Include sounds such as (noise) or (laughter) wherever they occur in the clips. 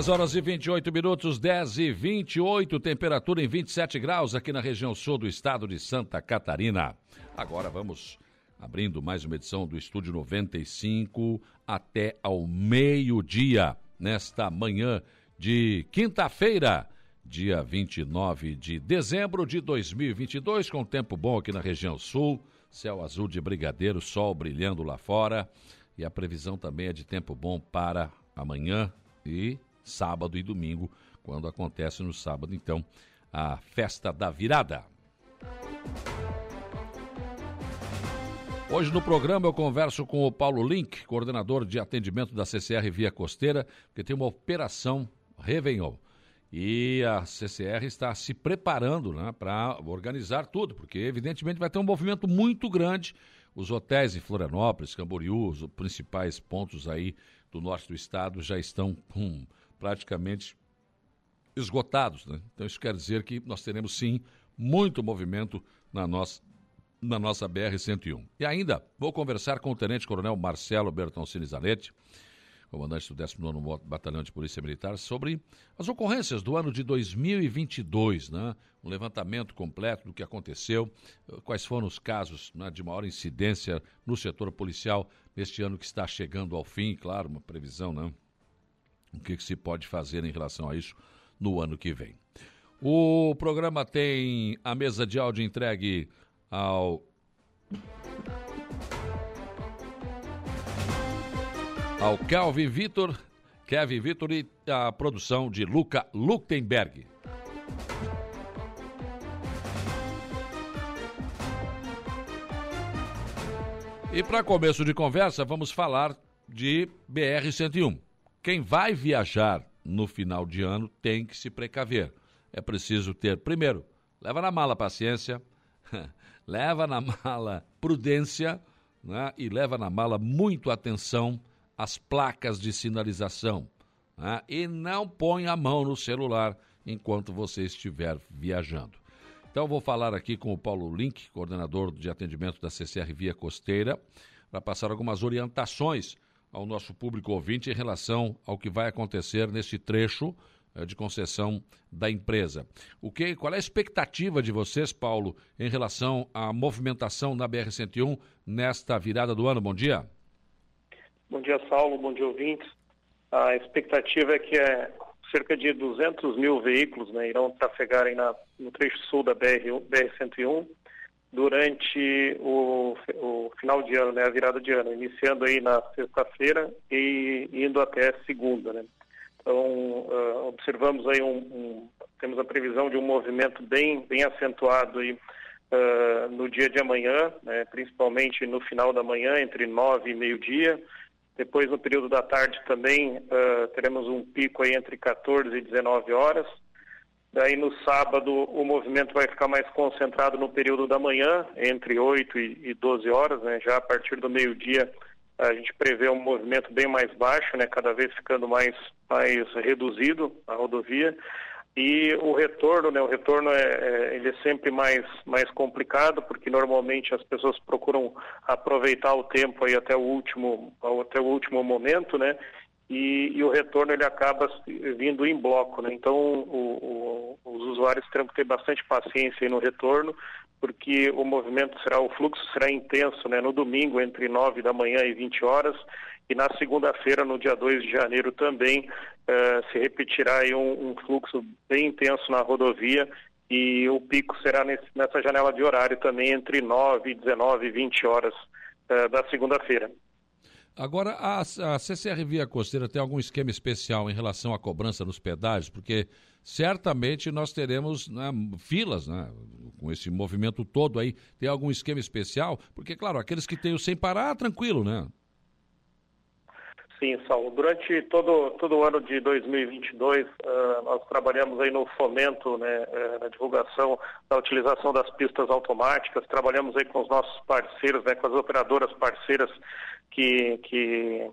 10 horas e 28 minutos, 10 e 28, temperatura em 27 graus aqui na região sul do estado de Santa Catarina. Agora vamos abrindo mais uma edição do Estúdio 95 até ao meio-dia, nesta manhã de quinta-feira, dia 29 de dezembro de 2022, com tempo bom aqui na região sul, céu azul de brigadeiro, sol brilhando lá fora e a previsão também é de tempo bom para amanhã e sábado e domingo, quando acontece no sábado, então, a festa da virada. Hoje no programa eu converso com o Paulo Link, coordenador de atendimento da CCR Via Costeira, que tem uma operação Réveillon. E a CCR está se preparando né, para organizar tudo, porque evidentemente vai ter um movimento muito grande. Os hotéis em Florianópolis, Camboriú, os principais pontos aí do norte do estado já estão com praticamente esgotados. Né? Então, isso quer dizer que nós teremos sim muito movimento na nossa, na nossa BR-101. E ainda vou conversar com o Tenente Coronel Marcelo Bertoncini Zanetti, comandante do 19 Batalhão de Polícia Militar, sobre as ocorrências do ano de 2022, né? um levantamento completo do que aconteceu, quais foram os casos né, de maior incidência no setor policial neste ano que está chegando ao fim, claro, uma previsão, né? O que, que se pode fazer em relação a isso no ano que vem. O programa tem a mesa de áudio entregue ao. Ao Kelvin Vitor, Kevin Vitor e a produção de Luca Luktenberg. E para começo de conversa, vamos falar de BR-101. Quem vai viajar no final de ano tem que se precaver. É preciso ter, primeiro, leva na mala paciência, (laughs) leva na mala prudência né? e leva na mala muito atenção às placas de sinalização. Né? E não põe a mão no celular enquanto você estiver viajando. Então, vou falar aqui com o Paulo Link, coordenador de atendimento da CCR Via Costeira, para passar algumas orientações ao nosso público ouvinte em relação ao que vai acontecer nesse trecho eh, de concessão da empresa. O que, qual é a expectativa de vocês, Paulo, em relação à movimentação na BR-101 nesta virada do ano? Bom dia. Bom dia, Saulo. Bom dia, ouvintes. A expectativa é que é, cerca de 200 mil veículos né, irão trafegarem na, no trecho sul da BR-101. Durante o, o, final de ano, né, a virada de ano, iniciando aí na sexta-feira e indo até segunda, né. Então, uh, observamos aí um, um, temos a previsão de um movimento bem, bem acentuado aí uh, no dia de amanhã, né, principalmente no final da manhã, entre nove e meio-dia. Depois, no período da tarde também, uh, teremos um pico aí entre 14 e 19 horas. Daí no sábado o movimento vai ficar mais concentrado no período da manhã, entre 8 e 12 horas, né? Já a partir do meio-dia a gente prevê um movimento bem mais baixo, né? Cada vez ficando mais, mais reduzido a rodovia. E o retorno, né? O retorno é, é, ele é sempre mais, mais complicado, porque normalmente as pessoas procuram aproveitar o tempo aí até o último, até o último momento, né? E, e, o retorno ele acaba vindo em bloco. Né? Então, o, o, os usuários terão que ter bastante paciência no retorno, porque o movimento será, o fluxo será intenso né? no domingo, entre 9 da manhã e 20 horas, e na segunda-feira, no dia 2 de janeiro, também uh, se repetirá um, um, fluxo bem intenso na rodovia. E o pico será nesse, nessa janela de horário também entre 9, 19 e 20 horas uh, da segunda-feira. Agora, a, a CCR Via Costeira tem algum esquema especial em relação à cobrança nos pedágios? Porque certamente nós teremos né, filas, né, com esse movimento todo aí. Tem algum esquema especial? Porque, claro, aqueles que têm o sem parar, tranquilo, né? Sim, Saulo. Durante todo, todo o ano de 2022, uh, ah, nós trabalhamos aí no fomento, né, uh, na divulgação da utilização das pistas automáticas, trabalhamos aí com os nossos parceiros, né, com as operadoras parceiras que, que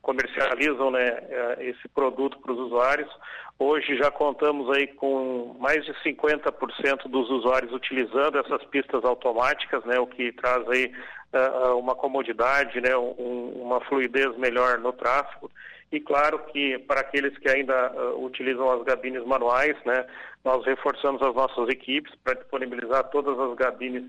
comercializam né, eh, esse produto para os usuários. Hoje já contamos aí com mais de 50% dos usuários utilizando essas pistas automáticas, né, o que traz aí uh, uma comodidade, né, um, uma fluidez melhor no tráfego. E claro que para aqueles que ainda uh, utilizam as gabines manuais, né, nós reforçamos as nossas equipes para disponibilizar todas as gabines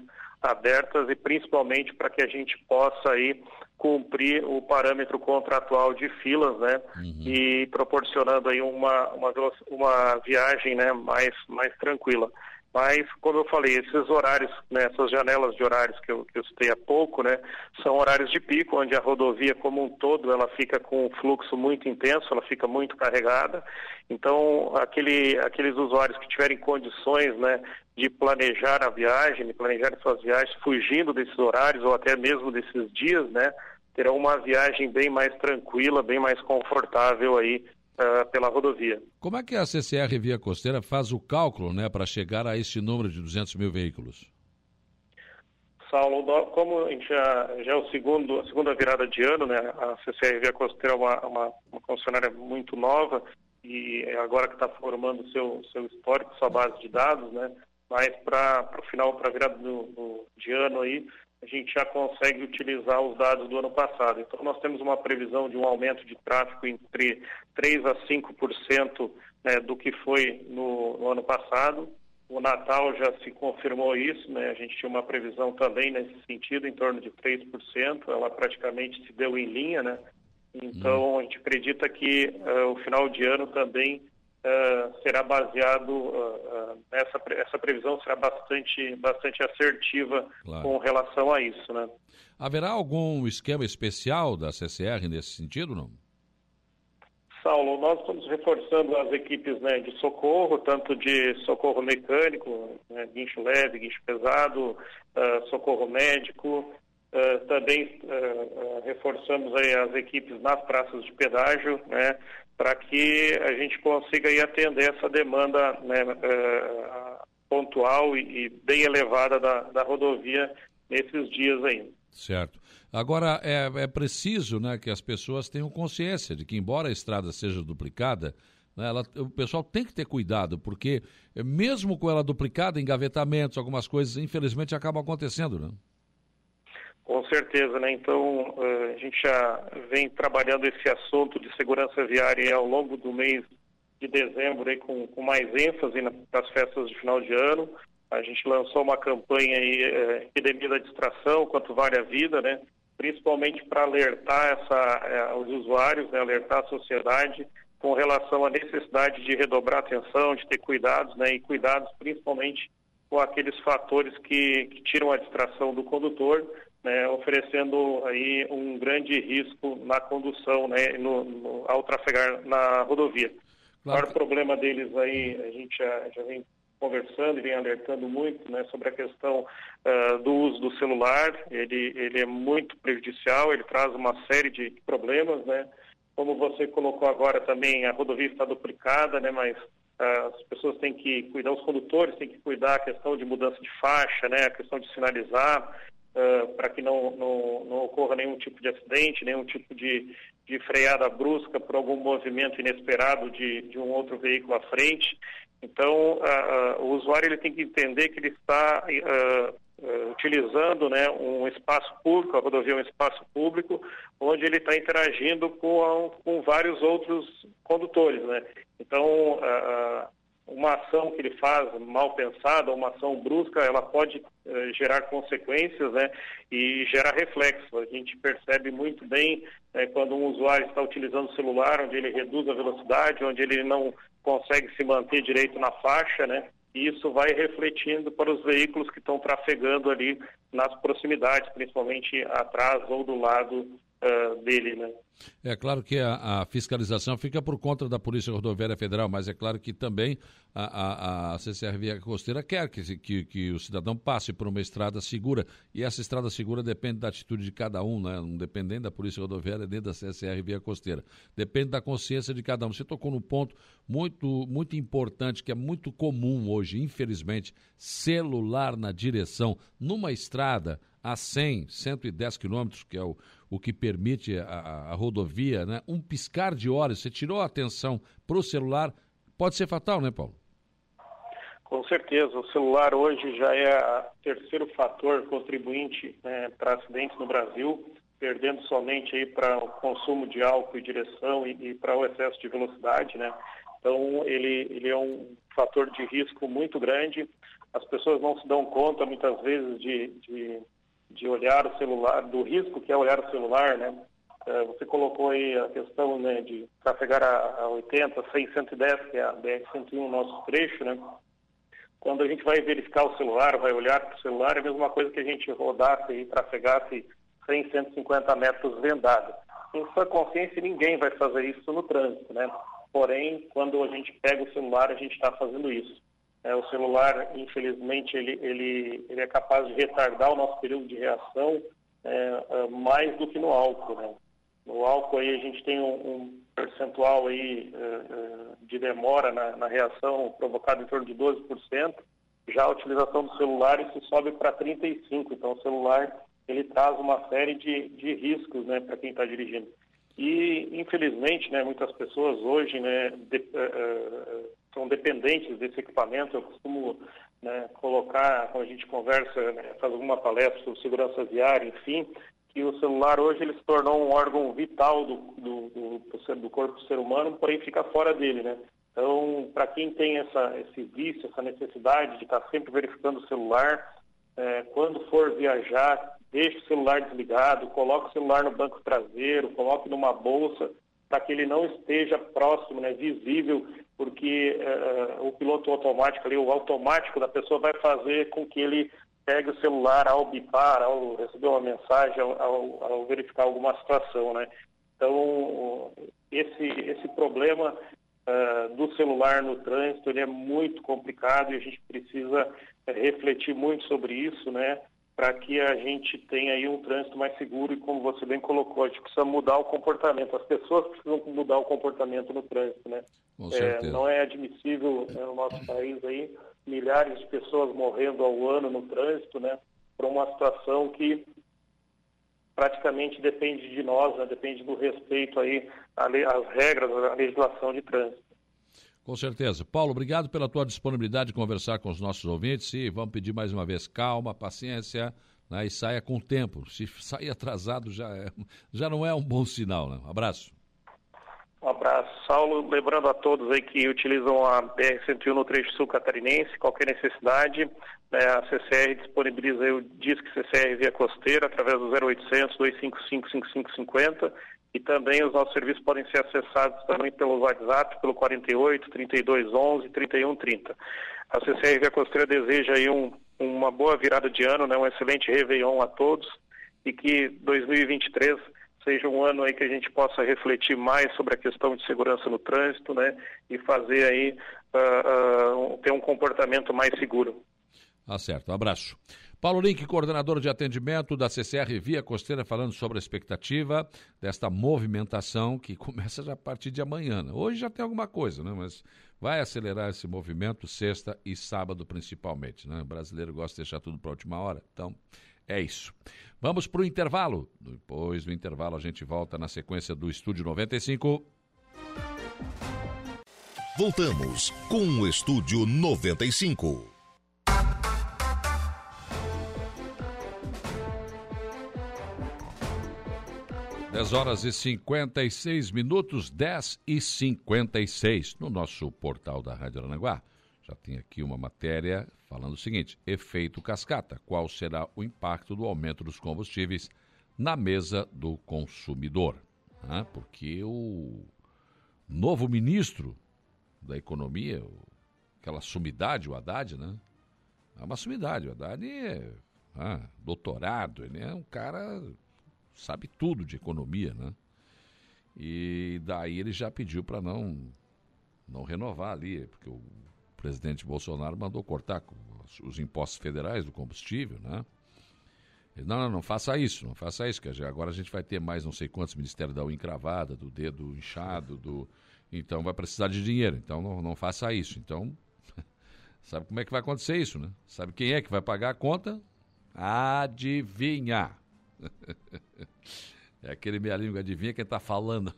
abertas e principalmente para que a gente possa aí cumprir o parâmetro contratual de filas, né, uhum. e proporcionando aí uma, uma, uma viagem, né, mais, mais tranquila. Mas, como eu falei, esses horários, né, essas janelas de horários que eu, que eu citei há pouco, né, são horários de pico, onde a rodovia como um todo ela fica com um fluxo muito intenso, ela fica muito carregada. Então, aquele, aqueles usuários que tiverem condições né, de planejar a viagem, de planejar suas viagens, fugindo desses horários ou até mesmo desses dias, né, terão uma viagem bem mais tranquila, bem mais confortável aí uh, pela rodovia. Como é que a CCR Via Costeira faz o cálculo né, para chegar a este número de 200 mil veículos? Saulo, como já, já é o segundo, a segunda virada de ano, né? A CCR Via Costeira é uma, uma, uma concessionária muito nova e é agora que está formando seu seu histórico, sua base de dados, né? Mas para o final, para a virada do, do, de ano aí, a gente já consegue utilizar os dados do ano passado. Então, nós temos uma previsão de um aumento de tráfego entre 3% a 5% né, do que foi no, no, ano passado. O Natal já se confirmou isso, né? a gente tinha uma previsão também nesse sentido, em torno de 3%, ela praticamente se deu em linha, né? Então, hum. a gente acredita que uh, o final de ano também será baseado, uh, essa, essa previsão será bastante, bastante assertiva claro. com relação a isso. Né? Haverá algum esquema especial da CCR nesse sentido, não? Saulo, nós estamos reforçando as equipes né, de socorro, tanto de socorro mecânico, né, guincho leve, guincho pesado, uh, socorro médico. Uh, também uh, reforçamos as equipes nas praças de pedágio, né, para que a gente consiga aí atender essa demanda né, uh, pontual e, bem elevada da, da rodovia nesses dias ainda. Certo. Agora, é, é preciso né, que as pessoas tenham consciência de que, embora a estrada seja duplicada, né, ela, o pessoal tem que ter cuidado, porque mesmo com ela duplicada, engavetamentos, algumas coisas, infelizmente, acabam acontecendo, né? Com certeza, né? Então, eh, a gente já vem trabalhando esse assunto de segurança viária ao longo do mês de dezembro aí, com, com mais ênfase nas festas de final de ano. A gente lançou uma campanha aí, eh, Epidemia da Distração, quanto vale a vida, né? Principalmente para alertar essa, eh, os usuários, né? alertar a sociedade com relação à necessidade de redobrar atenção, de ter cuidados, né? E cuidados principalmente com aqueles fatores que, que tiram a distração do condutor né, oferecendo aí um grande risco na condução, né, no, no, ao trafegar na rodovia. Claro. O maior problema deles aí, a gente já, já vem conversando e vem alertando muito né, sobre a questão uh, do uso do celular. Ele, ele é muito prejudicial, ele traz uma série de problemas, né? Como você colocou agora também, a rodovia está duplicada, né? Mas uh, as pessoas têm que cuidar, os condutores têm que cuidar a questão de mudança de faixa, né? A questão de sinalizar uh, para que não, não, não, ocorra nenhum tipo de acidente, nenhum tipo de, de freada brusca por algum movimento inesperado de, de um outro veículo à frente. Então, uh, o usuário ele tem que entender que ele está utilizando né, um espaço público, a rodovia é um espaço público, onde ele está interagindo com, com vários outros condutores. Né? Então, uma ação que ele faz mal pensada, uma ação brusca, ela pode eh, gerar consequências né, e gerar reflexo. A gente percebe muito bem eh, quando um usuário está utilizando o celular, onde ele reduz a velocidade, onde ele não consegue se manter direito na faixa, né? E isso vai refletindo para os veículos que estão trafegando ali nas proximidades, principalmente atrás ou do lado uh, dele, né? É claro que a, a, fiscalização fica por conta da Polícia Rodoviária Federal, mas é claro que também a, a, a Via Costeira quer que, que, que, o cidadão passe por uma estrada segura. E essa estrada segura depende da atitude de cada um, né? não depende da Polícia Rodoviária nem da CCR Via Costeira. Depende da consciência de cada um. Você tocou num ponto muito, muito importante, que é muito comum hoje, infelizmente, celular na direção, numa estrada a 100, 110 quilômetros, que é o, o que permite a, a, a, rodovia, né? um piscar de olhos, você tirou a atenção para o celular, pode ser fatal, né, Paulo? Com certeza, o celular hoje já é o terceiro fator contribuinte né, para acidentes no Brasil, perdendo somente aí para o consumo de álcool e direção e, e para o excesso de velocidade, né? Então ele, ele é um fator de risco muito grande. As pessoas não se dão conta muitas vezes de, de de olhar o celular, do risco que é olhar o celular, né? É, você colocou aí a questão né, de trafegar a, a 80, 100, 110, que é a BR-101, nosso trecho, né? Quando a gente vai verificar o celular, vai olhar para o celular, é a mesma coisa que a gente rodasse e trafegasse 100, 150 metros vendado. Em sua consciência, ninguém vai fazer isso no trânsito, né? Porém, quando a gente pega o celular, a gente está fazendo isso. É, o celular, infelizmente, ele, ele, ele é capaz de retardar o nosso período de reação é, é, mais do que no álcool. Né? No álcool aí a gente tem um, um percentual aí, é, é, de demora na, na, reação provocado em torno de 12%. Já a utilização do celular isso sobe para 35%. Então o celular ele traz uma série de, de riscos né, para quem está dirigindo. E, infelizmente, né, muitas pessoas hoje né, de, uh, são dependentes desse equipamento. Eu costumo né, colocar, quando a gente conversa, né, faz alguma palestra sobre segurança viária, enfim, que o celular hoje ele se tornou um órgão vital do, do, do, do corpo do ser humano, porém fica fora dele, né? Então, para quem tem essa, esse vício, essa necessidade de estar tá sempre verificando o celular, é, quando for viajar, deixe o celular desligado, coloque o celular no banco traseiro, coloque numa bolsa, para que ele não esteja próximo, né, visível porque uh, o piloto automático ali, o automático da pessoa vai fazer com que ele pegue o celular ao bipar, ao receber uma mensagem, ao, ao, ao verificar alguma situação, né? Então, esse, esse problema uh, do celular no trânsito, ele é muito complicado e a gente precisa uh, refletir muito sobre isso, né? Para que a gente tenha aí um trânsito mais seguro e como você bem colocou, a gente precisa mudar o comportamento. As pessoas precisam mudar o comportamento no trânsito, né? É, não é admissível né, no nosso país aí milhares de pessoas morrendo ao ano no trânsito, né? Por uma situação que praticamente depende de nós, né, depende do respeito aí às regras, à legislação de trânsito. Com certeza. Paulo, obrigado pela tua disponibilidade de conversar com os nossos ouvintes e vamos pedir mais uma vez calma, paciência né, e saia com tempo. Se (laughs) sair atrasado já, é, já não é um bom sinal. Né? Um abraço. Um abraço. Saulo, lembrando a todos aí que utilizam a BR-101 no trecho sul catarinense, qualquer necessidade, né, a CCR disponibiliza o Disque CCR via costeira através do 0800 255 5550 e também os nossos serviços podem ser acessados também pelo WhatsApp, pelo 48 32 11 31 30. A CCR Via Costeira deseja aí um, uma boa virada de ano, né, um excelente Réveillon a todos e que 2023 seja um ano aí que a gente possa refletir mais sobre a questão de segurança no trânsito, né, e fazer aí uh, uh, ter um comportamento mais seguro. Tá certo, um abraço. Paulo Link, coordenador de atendimento da CCR Via Costeira, falando sobre a expectativa desta movimentação que (laughs) começa já a partir de amanhã. Né? Hoje já tem alguma coisa, né? mas vai acelerar esse movimento sexta e sábado principalmente. Né? O brasileiro gosta de deixar tudo para a última hora, então é isso. Vamos para o intervalo. Depois do intervalo a gente volta na sequência do Estúdio 95. Voltamos com o Estúdio 95. 10 horas e 56 minutos, 10 e 56. No nosso portal da Rádio Aranaguá, já tem aqui uma matéria falando o seguinte: efeito cascata. Qual será o impacto do aumento dos combustíveis na mesa do consumidor? Ah, porque o novo ministro da Economia, aquela sumidade, o Haddad, né? É uma sumidade. O Haddad é ah, doutorado, ele é um cara sabe tudo de economia, né? E daí ele já pediu para não, não renovar ali, porque o presidente Bolsonaro mandou cortar os impostos federais do combustível, né? Ele, não, não, não faça isso, não faça isso, que agora a gente vai ter mais não sei quantos ministérios da unha encravada, do dedo inchado, do... Então vai precisar de dinheiro, então não, não faça isso. Então, (laughs) sabe como é que vai acontecer isso, né? Sabe quem é que vai pagar a conta? Adivinha. É aquele meia língua, adivinha quem está falando.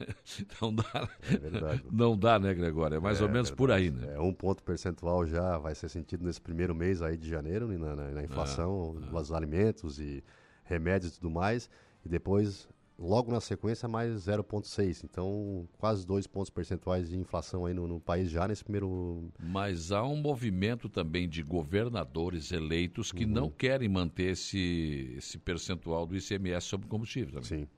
(laughs) Não dá, é não dá, né, Gregório? É mais é, ou menos por aí, né? É, um ponto percentual já vai ser sentido nesse primeiro mês aí de janeiro, né, na, na, na inflação é, dos alimentos e remédios e tudo mais. E depois logo na sequência mais 0,6. Então, quase dois pontos percentuais de inflação aí no, no, país já nesse primeiro. Mas há um movimento também de governadores eleitos que uhum. não querem manter esse, esse percentual do ICMS sobre combustível. Também. Sim.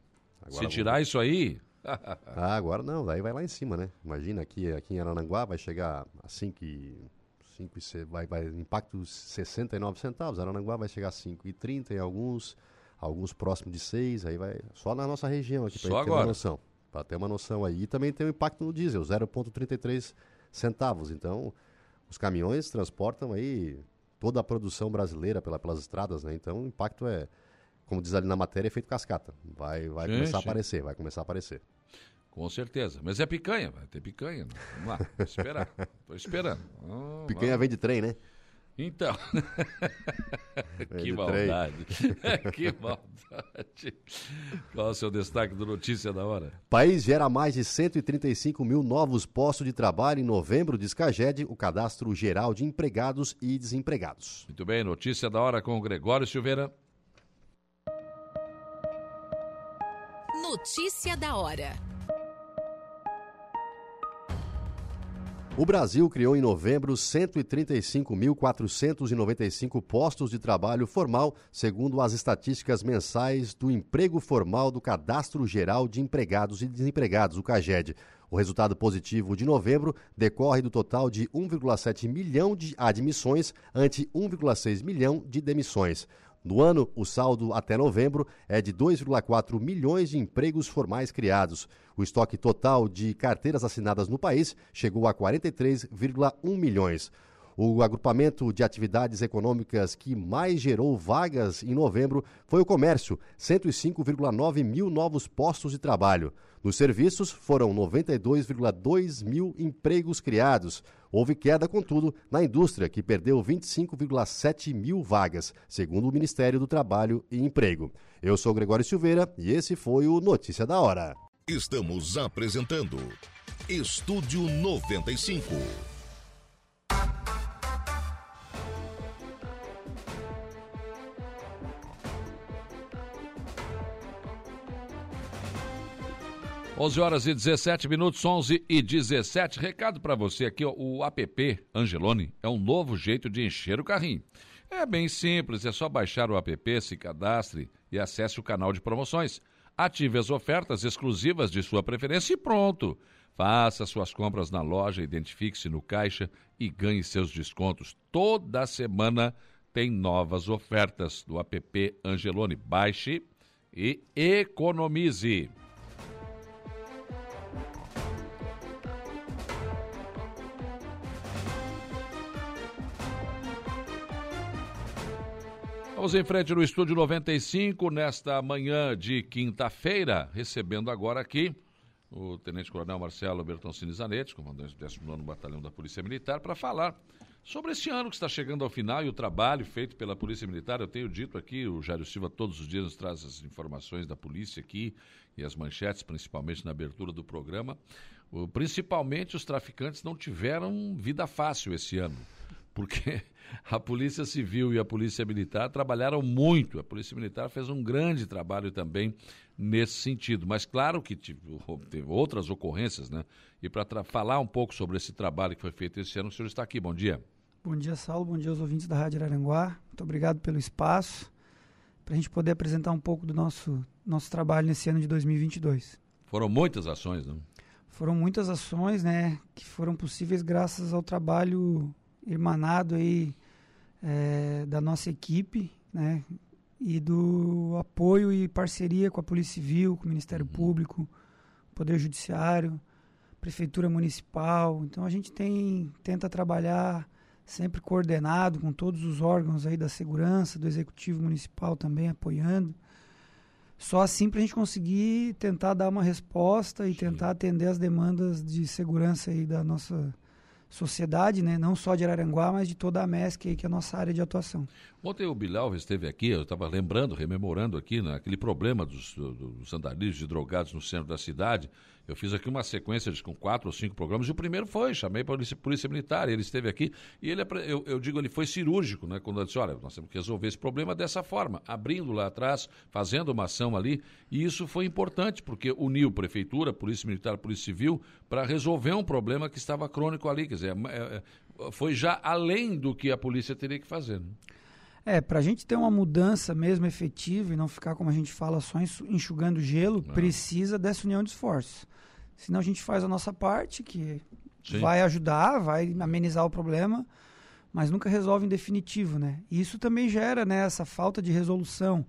Agora Se tirar vamos... isso aí. (laughs) ah, agora não, daí vai lá em cima, né? Imagina aqui, aqui em Arananguá vai chegar a 5 e. 5 e vai, vai impacto 69 centavos, Arananguá vai chegar a 5,30 em alguns, alguns próximos de 6, aí vai só na nossa região aqui, para ter uma noção. Para ter uma noção aí. E também tem o impacto no diesel, 0,33 centavos. Então, os caminhões transportam aí toda a produção brasileira pela, pelas estradas, né? Então, o impacto é, como diz ali na matéria, é feito cascata. Vai, vai começar a aparecer, vai começar a aparecer. Com certeza. Mas é picanha, vai ter picanha. Né? Vamos lá, vou esperar. Estou esperando. Picanha vamos. vem de trem, né? Então, (laughs) que maldade, (laughs) que maldade. Qual é o seu destaque do Notícia da Hora? País gera mais de 135 mil novos postos de trabalho em novembro, diz Caged, o cadastro geral de empregados e desempregados. Muito bem, Notícia da Hora com o Gregório Silveira. Notícia da Hora. O Brasil criou em novembro 135.495 postos de trabalho formal, segundo as estatísticas mensais do Emprego Formal do Cadastro Geral de Empregados e Desempregados, o CAGED. O resultado positivo de novembro decorre do total de 1,7 milhão de admissões ante 1,6 milhão de demissões. No ano, o saldo até novembro é de 2,4 milhões de empregos formais criados. O estoque total de carteiras assinadas no país chegou a 43,1 milhões. O agrupamento de atividades econômicas que mais gerou vagas em novembro foi o comércio, 105,9 mil novos postos de trabalho. Nos serviços, foram 92,2 mil empregos criados. Houve queda, contudo, na indústria, que perdeu 25,7 mil vagas, segundo o Ministério do Trabalho e Emprego. Eu sou Gregório Silveira e esse foi o Notícia da Hora. Estamos apresentando Estúdio 95. 11 horas e 17 minutos, 11 e 17. Recado para você aqui, ó, o app Angelone é um novo jeito de encher o carrinho. É bem simples, é só baixar o app, se cadastre e acesse o canal de promoções. Ative as ofertas exclusivas de sua preferência e pronto. Faça suas compras na loja, identifique-se no caixa e ganhe seus descontos. Toda semana tem novas ofertas do app Angelone. Baixe e economize. Vamos em frente no estúdio 95, nesta manhã de quinta-feira, recebendo agora aqui o Tenente Coronel Marcelo Bertoncini Zanetti, comandante do 19 Batalhão da Polícia Militar, para falar sobre esse ano que está chegando ao final e o trabalho feito pela Polícia Militar. Eu tenho dito aqui, o Jairo Silva todos os dias nos traz as informações da polícia aqui e as manchetes, principalmente na abertura do programa. Principalmente os traficantes não tiveram vida fácil esse ano porque (laughs) a Polícia Civil e a Polícia Militar trabalharam muito. A Polícia Militar fez um grande trabalho também nesse sentido. Mas claro que teve outras ocorrências, né? E para falar um pouco sobre esse trabalho que foi feito esse ano, o senhor está aqui. Bom dia. Bom dia, Saulo. Bom dia aos ouvintes da Rádio Araranguá. Muito obrigado pelo espaço para a gente poder apresentar um pouco do nosso, nosso trabalho nesse ano de 2022. Foram muitas ações, não? Foram muitas ações, né, que foram possíveis graças ao trabalho irmanado aí é, da nossa equipe, né? e do apoio e parceria com a Polícia Civil, com o Ministério uhum. Público, Poder Judiciário, Prefeitura Municipal. Então a gente tem tenta trabalhar sempre coordenado com todos os órgãos aí da segurança, do Executivo Municipal também apoiando. Só assim para a gente conseguir tentar dar uma resposta e Sim. tentar atender as demandas de segurança aí da nossa sociedade, né? não só de Araranguá, mas de toda a MESC, aí, que é a nossa área de atuação. Ontem o Bilal esteve aqui, eu estava lembrando, rememorando aqui, né, aquele problema dos, dos andarilhos de drogados no centro da cidade. Eu fiz aqui uma sequência de, com quatro ou cinco programas, e o primeiro foi, chamei para a polícia, polícia, Militar, ele esteve aqui, e ele, eu, eu, digo, ele foi cirúrgico, né, quando ele disse, olha, nós temos que resolver esse problema dessa forma, abrindo lá atrás, fazendo uma ação ali, e isso foi importante, porque uniu Prefeitura, Polícia Militar, Polícia Civil, para resolver um problema que estava crônico ali, quer dizer, é, é, foi já além do que a polícia teria que fazer. Né? É, para a gente ter uma mudança mesmo efetiva e não ficar, como a gente fala, só enxugando gelo, não. precisa dessa união de esforços. Senão a gente faz a nossa parte, que Sim. vai ajudar, vai amenizar o problema, mas nunca resolve em definitivo, né? E isso também gera né, essa falta de resolução.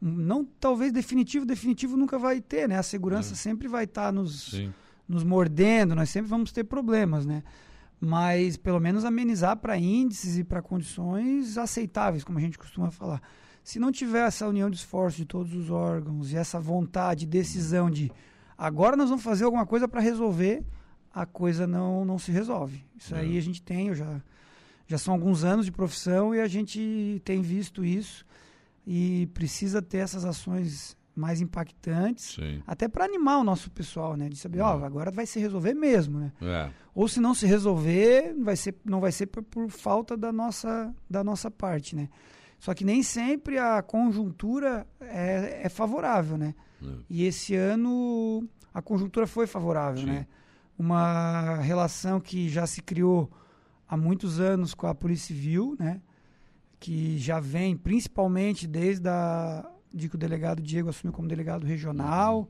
Não, talvez definitivo, definitivo nunca vai ter, né? A segurança é. sempre vai estar tá nos, nos mordendo, nós sempre vamos ter problemas, né? mas pelo menos amenizar para índices e para condições aceitáveis, como a gente costuma falar. Se não tiver essa união de esforço de todos os órgãos e essa vontade, decisão de agora nós vamos fazer alguma coisa para resolver, a coisa não, não se resolve. Isso é. aí a gente tem, eu já, já são alguns anos de profissão e a gente tem visto isso e precisa ter essas ações mais impactantes, Sim. até para animar o nosso pessoal, né? De saber, ó, oh, agora vai se resolver mesmo, né? É. Ou se não se resolver, vai ser, não vai ser por, por, falta da nossa, da nossa parte, né? Só que nem sempre a conjuntura é, é favorável, né? E esse ano a conjuntura foi favorável, Sim. né? Uma relação que já se criou há muitos anos com a Polícia Civil, né? Que já vem principalmente desde a de que o delegado Diego assumiu como delegado regional.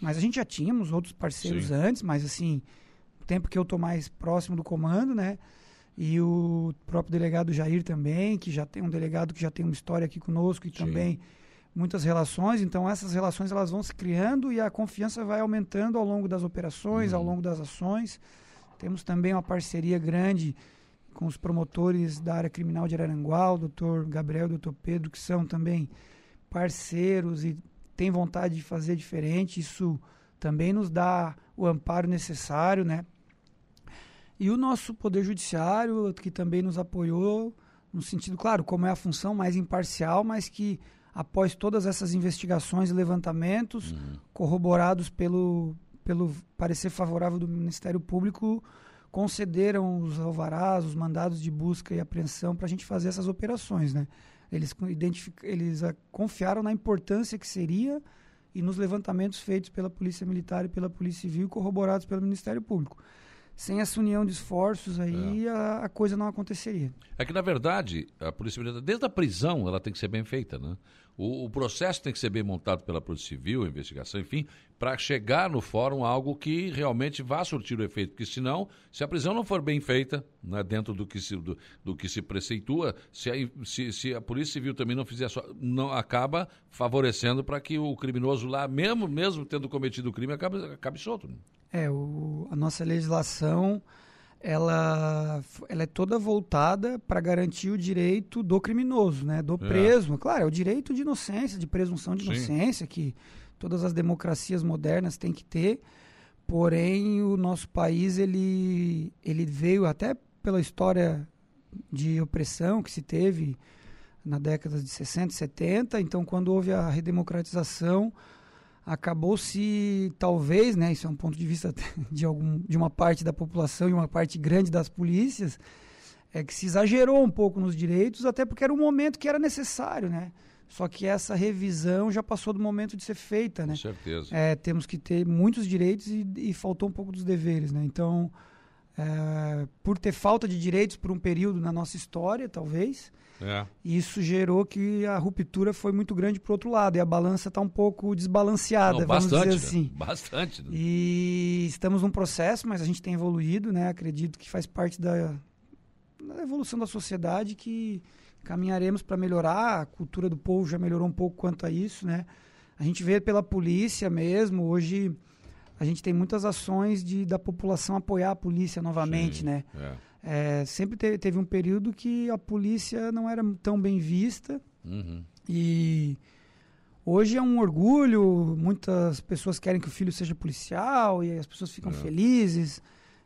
Mas a gente já tínhamos outros parceiros Sim. antes, mas assim, o tempo que eu tô mais próximo do comando, né? E o próprio delegado Jair também, que já tem um delegado que já tem uma história aqui conosco e Sim. também muitas relações. Então essas relações elas vão se criando e a confiança vai aumentando ao longo das operações, uhum. ao longo das ações. Temos também uma parceria grande com os promotores da área criminal de Araranguá, o doutor Gabriel e o doutor Pedro, que são também parceiros e tem vontade de fazer diferente, isso também nos dá o amparo necessário, né? E o nosso Poder Judiciário, que também nos apoiou, no sentido, claro, como é a função mais imparcial, mas que após todas essas investigações e levantamentos, uhum. corroborados pelo, pelo parecer favorável do Ministério Público, concederam os alvarás, os mandados de busca e apreensão para a gente fazer essas operações, né? Eles, eles uh, confiaram na importância que seria e nos levantamentos feitos pela Polícia Militar e pela Polícia Civil, corroborados pelo Ministério Público. Sem essa união de esforços aí, é. a, a, coisa não aconteceria. É que, na verdade, a Polícia Militar, desde a prisão, ela tem que ser bem feita, né? O, o, processo tem que ser bem montado pela Polícia Civil, investigação, enfim, para chegar no fórum algo que realmente vá surtir o efeito. Porque senão, se a prisão não for bem feita, né, dentro do que se, do, do que se preceitua, se a, se, se a Polícia Civil também não fizer só, não acaba favorecendo para que o criminoso lá, mesmo, mesmo tendo cometido o crime, acabe, acabe solto. Né? É, o, a nossa legislação ela, ela é toda voltada para garantir o direito do criminoso, né? do é. preso. Claro, é o direito de inocência, de presunção de Sim. inocência, que todas as democracias modernas têm que ter. Porém, o nosso país ele, ele veio até pela história de opressão que se teve na década de 60 e 70. Então, quando houve a redemocratização, acabou-se talvez, né, isso é um ponto de vista (laughs) de algum de uma parte da população e uma parte grande das polícias, é que se exagerou um pouco nos direitos, até porque era um momento que era necessário, né? Só que essa revisão já passou do momento de ser feita, né? Com certeza. É, temos que ter muitos direitos e, e faltou um pouco dos deveres, né? Então, é, por ter falta de direitos por um período na nossa história, talvez, é. Isso gerou que a ruptura foi muito grande para outro lado e a balança está um pouco desbalanceada, Não, vamos bastante, dizer assim. Né? Bastante. Né? E estamos num processo, mas a gente tem evoluído, né? Acredito que faz parte da, da evolução da sociedade que caminharemos para melhorar. A cultura do povo já melhorou um pouco quanto a isso, né? A gente vê pela polícia mesmo. Hoje a gente tem muitas ações de da população apoiar a polícia novamente, Sim, né? É. É, sempre te, teve um período que a polícia não era tão bem vista uhum. e hoje é um orgulho. Muitas pessoas querem que o filho seja policial e as pessoas ficam é. felizes.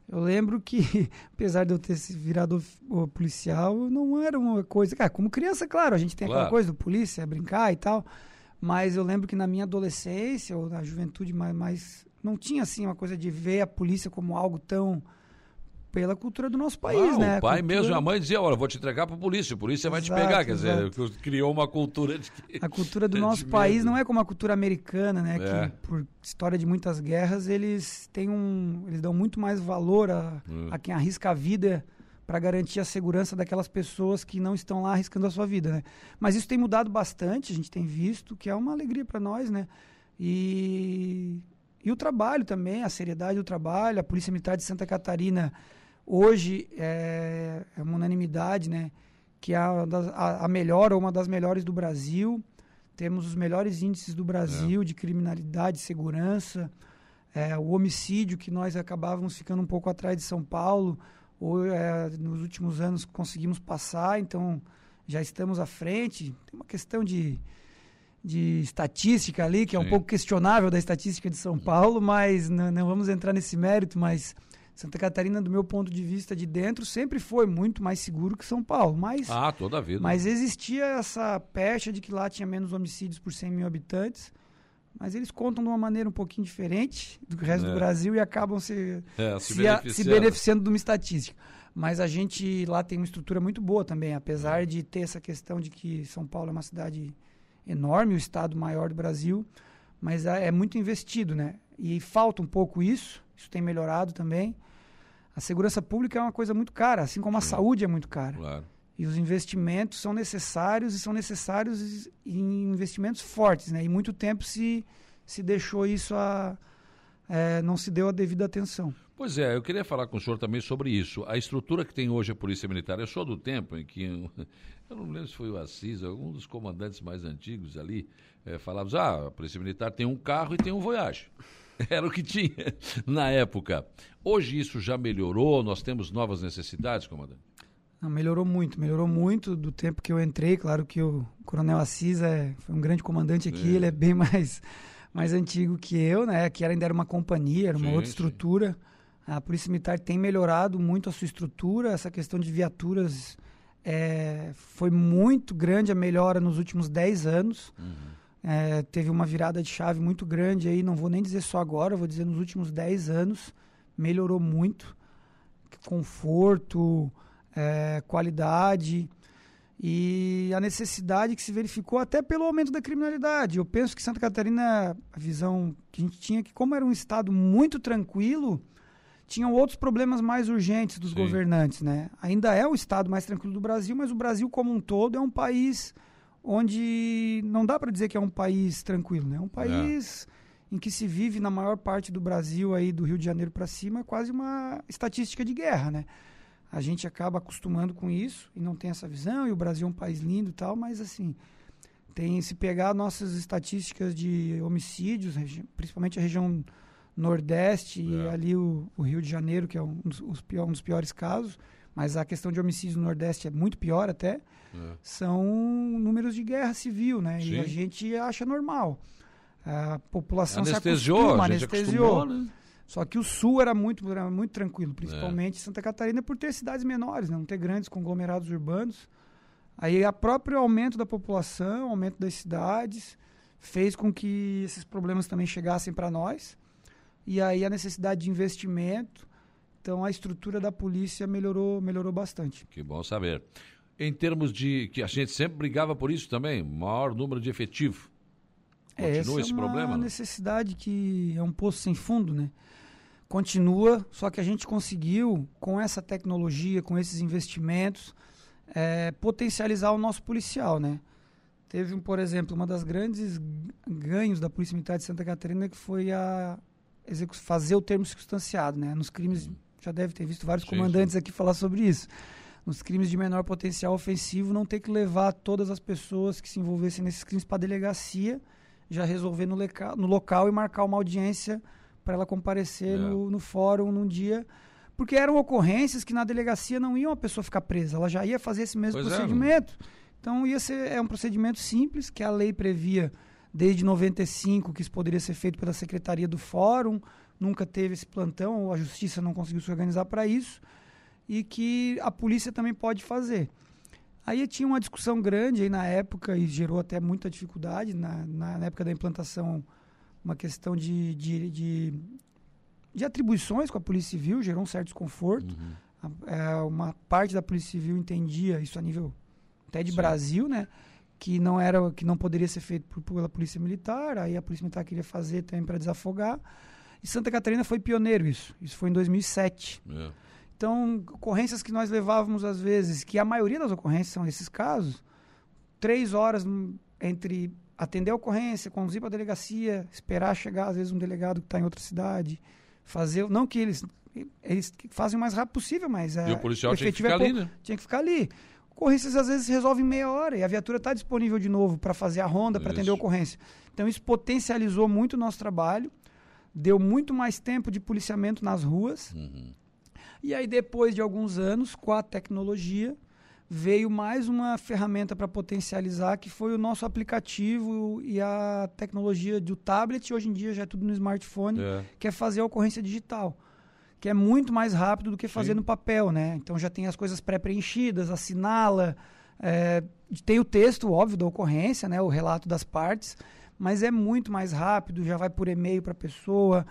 Eu lembro que, (laughs) apesar de eu ter virado policial, não era uma coisa. Cara, como criança, claro, a gente tem claro. aquela coisa do polícia, brincar e tal. Mas eu lembro que na minha adolescência, ou na juventude mais, mais. Não tinha assim uma coisa de ver a polícia como algo tão pela cultura do nosso país, ah, né? O pai cultura... mesmo, a mãe dizia, olha, vou te entregar para a polícia, a polícia vai te pegar, quer exato. dizer, criou uma cultura de. A cultura do (laughs) nosso país não é como a cultura americana, né? É. Que por história de muitas guerras, eles têm um... Eles dão muito mais valor a, hum. a quem arrisca a vida para garantir a segurança daquelas pessoas que não estão lá arriscando a sua vida, né? Mas isso tem mudado bastante, a gente tem visto, que é uma alegria para nós, né? E... E o trabalho também, a seriedade do trabalho, a Polícia Militar de Santa Catarina Hoje é, é uma unanimidade, né? Que é a, a, a, melhor ou uma das melhores do Brasil. Temos os melhores índices do Brasil é. de criminalidade, segurança. É, o homicídio, que nós acabávamos ficando um pouco atrás de São Paulo, ou, é, nos últimos anos conseguimos passar, então já estamos à frente. Tem uma questão de, de estatística ali, que é Sim. um pouco questionável da estatística de São Paulo, mas não, não vamos entrar nesse mérito, mas Santa Catarina, do meu ponto de vista de dentro, sempre foi muito mais seguro que São Paulo. Mas, ah, toda a vida. Mas existia essa pecha de que lá tinha menos homicídios por 100 mil habitantes. Mas eles contam de uma maneira um pouquinho diferente do resto é. do Brasil e acabam se, é, se, se, beneficiando. A, se, beneficiando. de uma estatística. Mas a gente lá tem uma estrutura muito boa também, apesar é. de ter essa questão de que São Paulo é uma cidade enorme, o estado maior do Brasil, mas é, é muito investido, né? E falta um pouco isso, isso tem melhorado também. A segurança pública é uma coisa muito cara, assim como a saúde é muito cara. Claro. E os investimentos são necessários e são necessários em investimentos fortes, né? E muito tempo se, se deixou isso a. É, não se deu a devida atenção. Pois é, eu queria falar com o senhor também sobre isso. A estrutura que tem hoje a Polícia Militar, eu sou do tempo em que, eu não lembro se foi o Assis, algum dos comandantes mais antigos ali, é, falava, ah, a Polícia Militar tem um carro e tem um Voyage. (laughs) Era o que tinha na época. Hoje isso já melhorou? Nós temos novas necessidades, comandante? Não, melhorou muito, melhorou muito do tempo que eu entrei. Claro que o Coronel Assis é, foi um grande comandante aqui, é. ele é bem (laughs) mais, mais antigo que eu, né? Que ainda era uma companhia, era uma sim, outra estrutura. Sim. A Polícia Militar tem melhorado muito a sua estrutura, essa questão de viaturas é, foi muito grande a melhora nos últimos 10 anos. Uhum. É, teve uma virada de chave muito grande aí, não vou nem dizer só agora, vou dizer nos últimos 10 anos, melhorou muito. Conforto, é, qualidade e a necessidade que se verificou até pelo aumento da criminalidade. Eu penso que Santa Catarina, a visão que a gente tinha, que como era um estado muito tranquilo, tinham outros problemas mais urgentes dos Sim. governantes, né? Ainda é o estado mais tranquilo do Brasil, mas o Brasil como um todo é um país onde não dá para dizer que é um país tranquilo, né? É um país é. em que se vive na maior parte do Brasil aí do Rio de Janeiro para cima quase uma estatística de guerra, né? A gente acaba acostumando com isso e não tem essa visão e o Brasil é um país lindo e tal, mas assim tem se pegar nossas estatísticas de homicídios, principalmente a região Nordeste é. e ali o, o, Rio de Janeiro, que é um dos, um dos piores casos, mas a questão de homicídios no Nordeste é muito pior até é. são números de guerra civil, né? Sim. E a gente acha normal. A população anestesiou, se acostuma, anestesiou. Né? Só que o sul era muito, era muito tranquilo, principalmente é. Santa Catarina, por ter cidades menores, né? não ter grandes conglomerados urbanos. Aí a próprio aumento da população, aumento das cidades, fez com que esses problemas também chegassem para nós. E aí a necessidade de investimento. Então a estrutura da polícia melhorou, melhorou bastante. Que bom saber em termos de que a gente sempre brigava por isso também, maior número de efetivo. É, Continua é, esse é uma problema? necessidade que é um poço sem fundo, né? Continua, só que a gente conseguiu, com essa tecnologia, com esses investimentos, é, potencializar o nosso policial, né? Teve, por exemplo, uma das grandes ganhos da Polícia Militar de Santa Catarina que foi a fazer o termo circunstanciado, né? Nos crimes, já deve ter visto vários sim, comandantes sim. aqui falar sobre isso nos crimes de menor potencial ofensivo, não ter que levar todas as pessoas que se envolvessem nesses crimes para a delegacia, já resolver no, no, local e marcar uma audiência para ela comparecer é. no, no fórum num dia porque eram ocorrências que na delegacia não iam a pessoa ficar presa, ela já ia fazer esse mesmo pois é, procedimento. É. Então ia ser é um procedimento simples que a lei previa desde 95 que isso poderia ser feito pela secretaria do fórum, nunca teve esse plantão, a justiça não conseguiu se organizar para isso, e que a polícia também pode fazer. Aí tinha uma discussão grande aí na época e gerou até muita dificuldade na, na época da implantação, uma questão de, de, de de atribuições com a Polícia Civil, gerou um certo desconforto. Uhum. É, uma parte da Polícia Civil entendia isso a nível até de Sim. Brasil, né? Que não era, que não poderia ser feito por, pela Polícia Militar. Aí a Polícia Militar queria fazer também para desafogar. E Santa Catarina foi pioneiro isso. Isso foi em 2007. É. Então, ocorrências que nós levávamos às vezes, que a maioria das ocorrências são esses casos, três horas entre atender a ocorrência, conduzir para a delegacia, esperar chegar às vezes um delegado que está em outra cidade, fazer. Não que eles. Eles fazem o mais rápido possível, mas. É, e o policial tinha que ficar é, ali, né? Tinha que ficar ali. Ocorrências às vezes resolvem em meia hora e a viatura está disponível de novo para fazer a ronda, para atender a ocorrência. Então isso potencializou muito o nosso trabalho, deu muito mais tempo de policiamento nas ruas. Uhum. E aí, depois de alguns anos, com a tecnologia, veio mais uma ferramenta para potencializar, que foi o nosso aplicativo e a tecnologia do tablet, hoje em dia já é tudo no smartphone, é. que é fazer a ocorrência digital. Que é muito mais rápido do que fazer Sim. no papel, né? Então já tem as coisas pré-preenchidas, assinala, é, tem o texto, óbvio, da ocorrência, né? O relato das partes, mas é muito mais rápido, já vai por e-mail para a pessoa.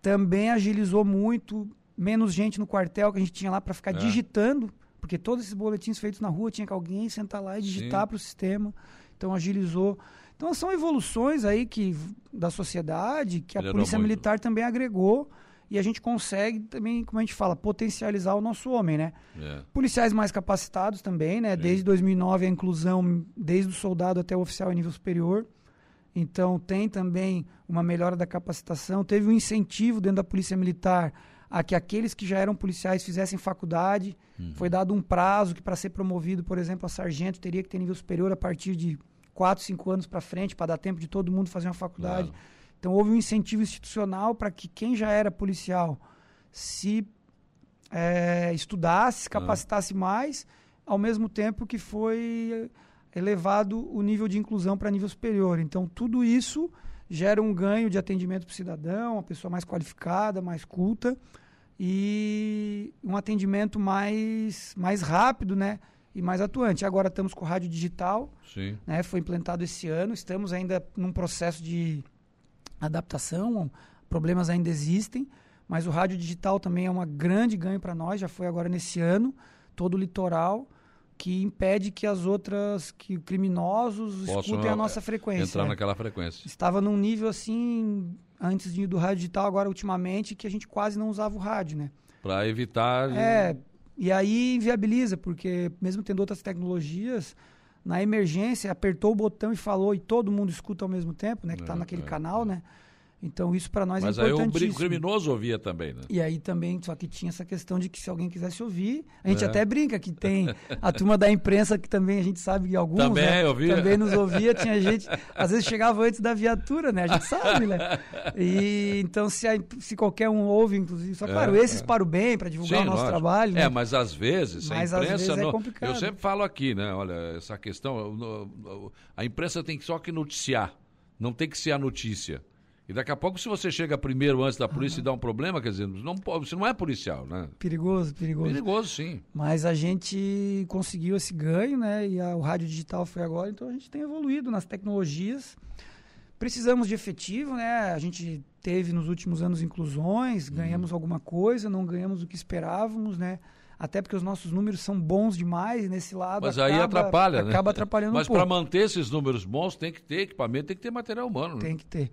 Também agilizou muito, menos gente no quartel que a gente tinha lá para ficar é. digitando porque todos esses boletins feitos na rua tinha que alguém sentar lá e digitar para o sistema. Então agilizou. Então são evoluções aí que da sociedade que a Polícia muito. Militar também agregou e a gente consegue também, como a gente fala, potencializar o nosso homem, né? É. Policiais mais capacitados também, né? Desde 2009 a inclusão, desde o soldado até o oficial em nível superior. Então tem também uma melhora da capacitação, teve um incentivo dentro da Polícia Militar a que aqueles que já eram policiais fizessem faculdade. Uhum. Foi dado um prazo que para ser promovido, por exemplo, a sargento teria que ter nível superior a partir de 4, 5 anos para frente, para dar tempo de todo mundo fazer uma faculdade. Claro. Então houve um incentivo institucional para que quem já era policial se é, estudasse, se capacitasse mais, ao mesmo tempo que foi elevado o nível de inclusão para nível superior. Então tudo isso gera um ganho de atendimento para o cidadão, uma pessoa mais qualificada, mais culta e um atendimento mais, mais rápido, né? E mais atuante. Agora estamos com o rádio digital, Sim. né? Foi implantado esse ano. Estamos ainda num processo de adaptação. Problemas ainda existem, mas o rádio digital também é um grande ganho para nós. Já foi agora nesse ano, todo o litoral que impede que as outras, que criminosos Possam escutem a nossa frequência. Entrar naquela frequência. Estava num nível assim antes de, do rádio digital, agora ultimamente, que a gente quase não usava o rádio, né? Para evitar. É, e aí inviabiliza, porque mesmo tendo outras tecnologias, na emergência, apertou o botão e falou, e todo mundo escuta ao mesmo tempo, né? Que está é, naquele é, canal, é. né? Então isso para nós Mas é importantíssimo. Mas aí o criminoso ouvia também, né? E aí também, só que tinha essa questão de que se alguém quisesse ouvir, a gente é. até brinca que tem (laughs) a turma da imprensa que também a gente sabe que alguns também, né, ouvia. também nos ouvia, tinha gente, às vezes chegava antes da viatura, né? A gente sabe, né? E então se, a, se qualquer um ouve, inclusive, só claro, é, esses é. para o bem, para divulgar Sim, o nosso lógico. trabalho. Né? É, mas às vezes mas a imprensa vezes é não, complicado. eu sempre falo aqui, né? Olha, essa questão, a imprensa tem só que noticiar, não tem que ser a notícia. E daqui a pouco, se você chega primeiro antes da polícia ah, e dá um problema, quer dizer, não, você não é policial, né? Perigoso, perigoso. Perigoso, sim. Mas a gente conseguiu esse ganho, né? E a, o rádio digital foi agora, então a gente tem evoluído nas tecnologias. Precisamos de efetivo, né? A gente teve nos últimos anos inclusões, hum. ganhamos alguma coisa, não ganhamos o que esperávamos, né? até porque os nossos números são bons demais nesse lado. Mas acaba, aí atrapalha, né? Acaba atrapalhando Mas um para manter esses números bons tem que ter equipamento, tem que ter material humano. Né? Tem que ter.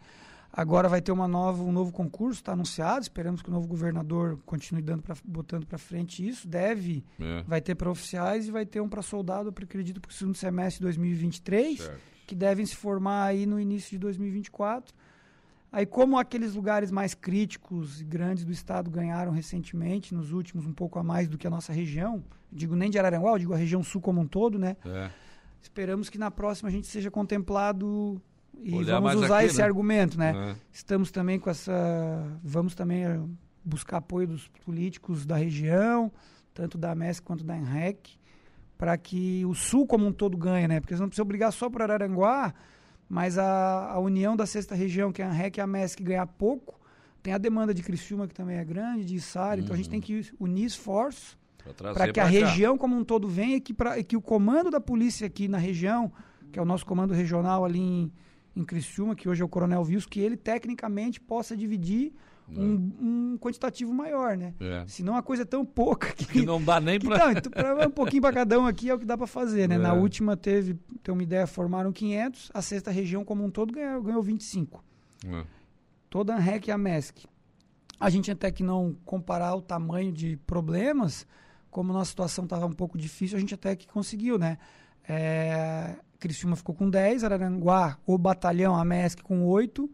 Agora vai ter uma nova, um novo concurso, está anunciado. Esperamos que o novo governador continue dando pra, botando para frente isso. Deve, é. vai ter para oficiais e vai ter um para soldado, acredito, para o segundo semestre de 2023, certo. que devem se formar aí no início de 2024. Aí, como aqueles lugares mais críticos e grandes do estado ganharam recentemente, nos últimos um pouco a mais do que a nossa região, digo nem de Araranguá, digo a região sul como um todo, né? É. Esperamos que na próxima a gente seja contemplado e Olhar vamos usar aqui, esse né? argumento, né? É. Estamos também com essa. Vamos também eh, buscar apoio dos políticos da região, tanto da MESC quanto da ENREC, para que o sul como um todo ganhe, né? Porque você não precisa obrigar só para Araranguá mas a, a união da sexta região, que é a REC e a MESC, ganhar pouco, tem a demanda de Criciúma, que também é grande, de Içara, uhum. então a gente tem que unir esforços para que a cá. região como um todo venha e que, pra, e que o comando da polícia aqui na região, que é o nosso comando regional ali em, em Criciúma, que hoje é o Coronel Vils, que ele tecnicamente possa dividir é. um, um, quantitativo maior, né? É. Senão a coisa é tão pouca que, que não dá nem (laughs) para. Então, um pouquinho para cada um aqui é o que dá para fazer, né? É. Na última teve, tem uma ideia, formaram 500, a sexta região como um todo ganhou, ganhou 25. É. Toda a REC e a MESC. A gente até que não comparar o tamanho de problemas, como nossa situação estava um pouco difícil, a gente até que conseguiu, né? É, Criciúma ficou com 10, Araranguá, o batalhão, a MESC com 8,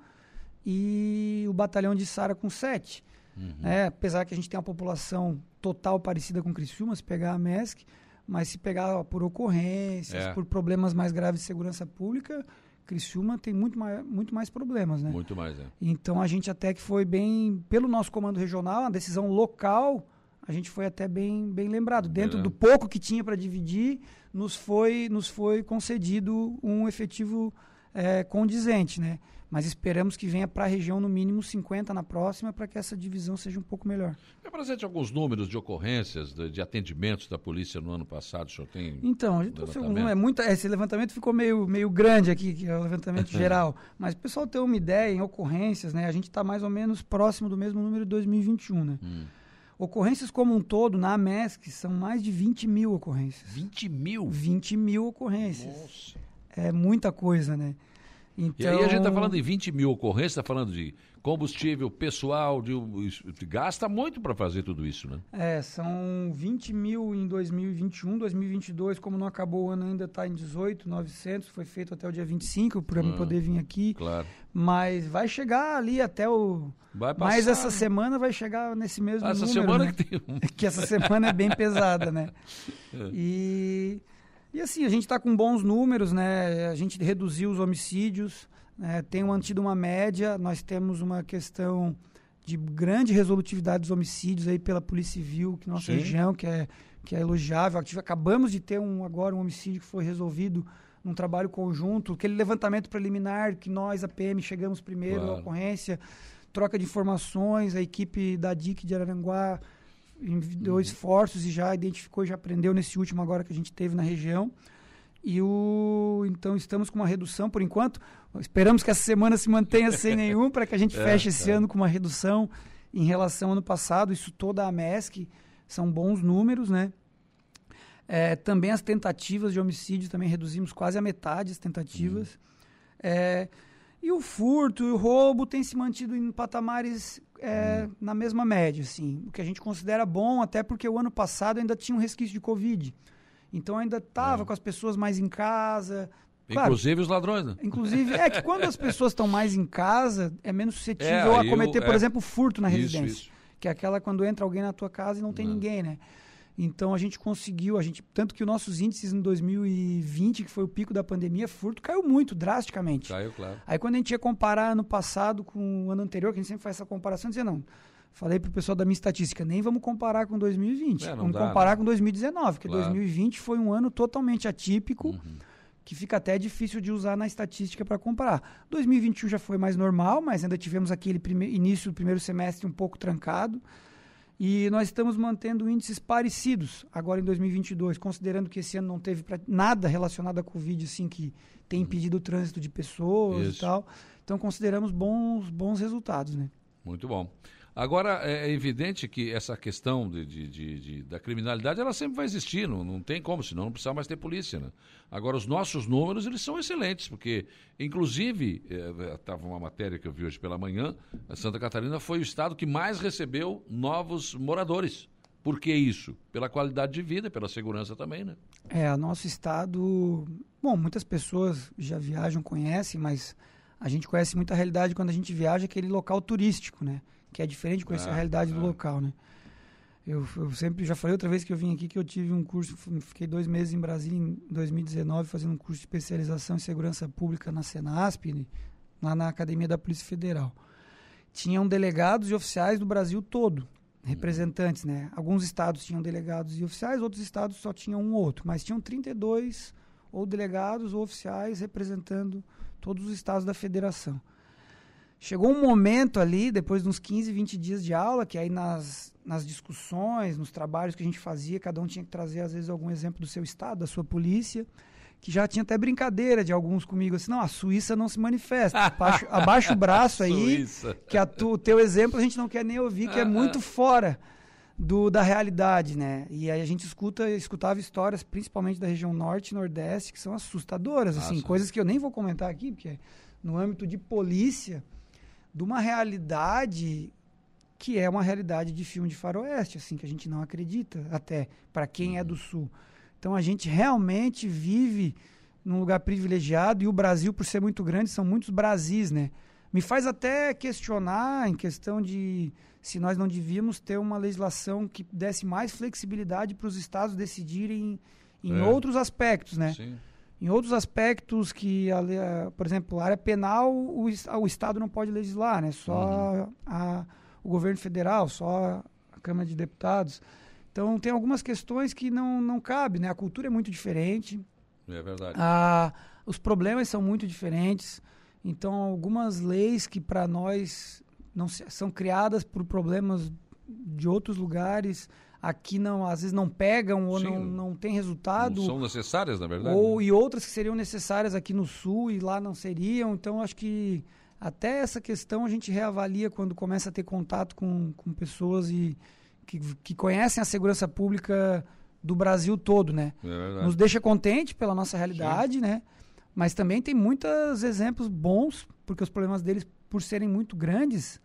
e o batalhão de Sara com 7. Uhum. Né? Apesar que a gente tem uma população total parecida com Criciúma, se pegar a MESC, mas se pegar por ocorrências, é. por problemas mais graves de segurança pública, Criciúma tem muito mais, muito mais problemas, né? Muito mais, é. Então a gente até que foi bem, pelo nosso comando regional, a decisão local, a gente foi até bem, bem lembrado. Dentro do pouco que tinha para dividir, nos foi, nos foi concedido um efetivo é, condizente, né? mas esperamos que venha para a região no mínimo 50 na próxima para que essa divisão seja um pouco melhor. É presente alguns números de ocorrências, de, de, atendimentos da polícia no ano passado, o senhor tem Então, um é muito, esse levantamento ficou meio, meio grande aqui, que é o levantamento (laughs) geral, mas o pessoal tem uma ideia em ocorrências, né? A gente está mais ou menos próximo do mesmo número de 2021, né? Hum. Ocorrências como um todo, na MESC, são mais de 20 mil ocorrências. 20 mil? 20 mil ocorrências. Nossa. É muita coisa, né? Então... E aí a gente está então falando de 20 mil ocorrências, está falando de combustível, pessoal, de, gasta muito para fazer tudo isso, né? É, são 20 mil em 2021, 2022, como não acabou o ano ainda está em 18, 900, foi feito até o dia 25 para ah, poder vir aqui. Claro. Mas vai chegar ali até o... Vai passar. Mas essa semana vai chegar nesse mesmo essa número, semana né? que tem... (laughs) que essa semana é bem pesada, né? (laughs) É. E... E assim, a gente está com bons números, né? A gente reduziu os homicídios, né? tem mantido uma média, nós temos uma questão de grande resolutividade dos homicídios aí pela Polícia Civil, que nossa Sim. região, que é, que é elogiável. Acabamos de ter um, agora um homicídio que foi resolvido num trabalho conjunto, aquele levantamento preliminar que nós, a PM, chegamos primeiro claro. na ocorrência, troca de informações, a equipe da DIC de Araranguá enviou uhum. esforços e já identificou, já aprendeu nesse último agora que a gente teve na região. E o então estamos com uma redução por enquanto. Esperamos que essa semana se mantenha (laughs) sem nenhum para que a gente é, feche esse é. ano com uma redução em relação ao ano passado. Isso toda a MESC são bons números, né? É, também as tentativas de homicídio também reduzimos quase a metade as tentativas. Uhum. É, e o furto e o roubo têm se mantido em patamares é, hum. na mesma média, assim. O que a gente considera bom, até porque o ano passado ainda tinha um resquício de Covid. Então ainda estava é. com as pessoas mais em casa. Claro, inclusive os ladrões, né? Inclusive, é que quando as pessoas estão mais em casa, é menos suscetível é, a cometer, eu, por é. exemplo, furto na isso, residência. Isso. Que é aquela quando entra alguém na tua casa e não tem não. ninguém, né? Então a gente conseguiu, a gente tanto que os nossos índices em 2020, que foi o pico da pandemia, furto caiu muito drasticamente. Caiu, claro. Aí quando a gente ia comparar ano passado com o ano anterior, que a gente sempre faz essa comparação, dizia não. Falei pro pessoal da minha estatística, nem vamos comparar com 2020, é, vamos dá, comparar né? com 2019, porque claro. 2020 foi um ano totalmente atípico. Uhum que fica até difícil de usar na estatística para comparar. 2021 já foi mais normal, mas ainda tivemos aquele início do primeiro semestre um pouco trancado. E nós estamos mantendo índices parecidos agora em 2022, considerando que esse ano não teve nada relacionado à Covid, assim, que tem uhum. impedido o trânsito de pessoas Isso. e tal. Então, consideramos bons, bons resultados, né? Muito bom. Agora, é, é evidente que essa questão de, de, de, de, da criminalidade, ela sempre vai existir, não, não tem como, senão não precisa mais ter polícia, né? Agora, os nossos números, eles são excelentes, porque, inclusive, estava é, uma matéria que eu vi hoje pela manhã, Santa Catarina foi o estado que mais recebeu novos moradores. Por que isso? Pela qualidade de vida, pela segurança também, né? É, nosso estado... Bom, muitas pessoas já viajam, conhecem, mas a gente conhece muito a realidade quando a gente viaja, aquele local turístico, né? Que é diferente de conhecer a realidade do local, né? Eu, eu, sempre já falei outra vez que eu vim aqui que eu tive um curso, fiquei dois meses em Brasília em 2019 fazendo um curso de especialização em segurança pública na Senasp, lá na Academia da Polícia Federal. Tinham delegados e oficiais do Brasil todo, representantes, né? Alguns estados tinham delegados e oficiais, outros estados só tinham um ou outro, mas tinham 32 ou delegados ou oficiais representando todos os estados da federação. Chegou um momento ali, depois de uns 15, 20 dias de aula, que aí nas, nas discussões, nos trabalhos que a gente fazia, cada um tinha que trazer, às vezes, algum exemplo do seu estado, da sua polícia, que já tinha até brincadeira de alguns comigo, assim, não, a Suíça não se manifesta, abaixa, (laughs) abaixa o braço aí, que a tu, o teu exemplo a gente não quer nem ouvir, que é muito fora do, da realidade, né? E aí a gente escuta, escutava histórias, principalmente da região norte e nordeste, que são assustadoras, assim, coisas que eu nem vou comentar aqui, porque no âmbito de polícia de uma realidade que é uma realidade de filme de faroeste, assim, que a gente não acredita, até para quem é do sul. Então a gente realmente vive num lugar privilegiado e o Brasil, por ser muito grande, são muitos Brasis, né? Me faz até questionar em questão de se nós não devíamos ter uma legislação que desse mais flexibilidade para os estados decidirem em é. outros aspectos, né? Sim. Em outros aspectos que, por exemplo, a área penal, o, o Estado não pode legislar, né? Só uhum. a, o governo federal, só a Câmara de Deputados. Então, tem algumas questões que não, não cabe, né? A cultura é muito diferente. É verdade. A, os problemas são muito diferentes. Então, algumas leis que para nós não são criadas por problemas de outros lugares aqui não às vezes não pegam ou Sim, não, não tem resultado. Não são necessárias, na verdade. Ou, né? E outras que seriam necessárias aqui no sul e lá não seriam. Então, acho que até essa questão a gente reavalia quando começa a ter contato com, com pessoas e que, que conhecem a segurança pública do Brasil todo, né? É Nos deixa contente pela nossa realidade, Sim. né? Mas também tem muitos exemplos bons, porque os problemas deles, por serem muito grandes,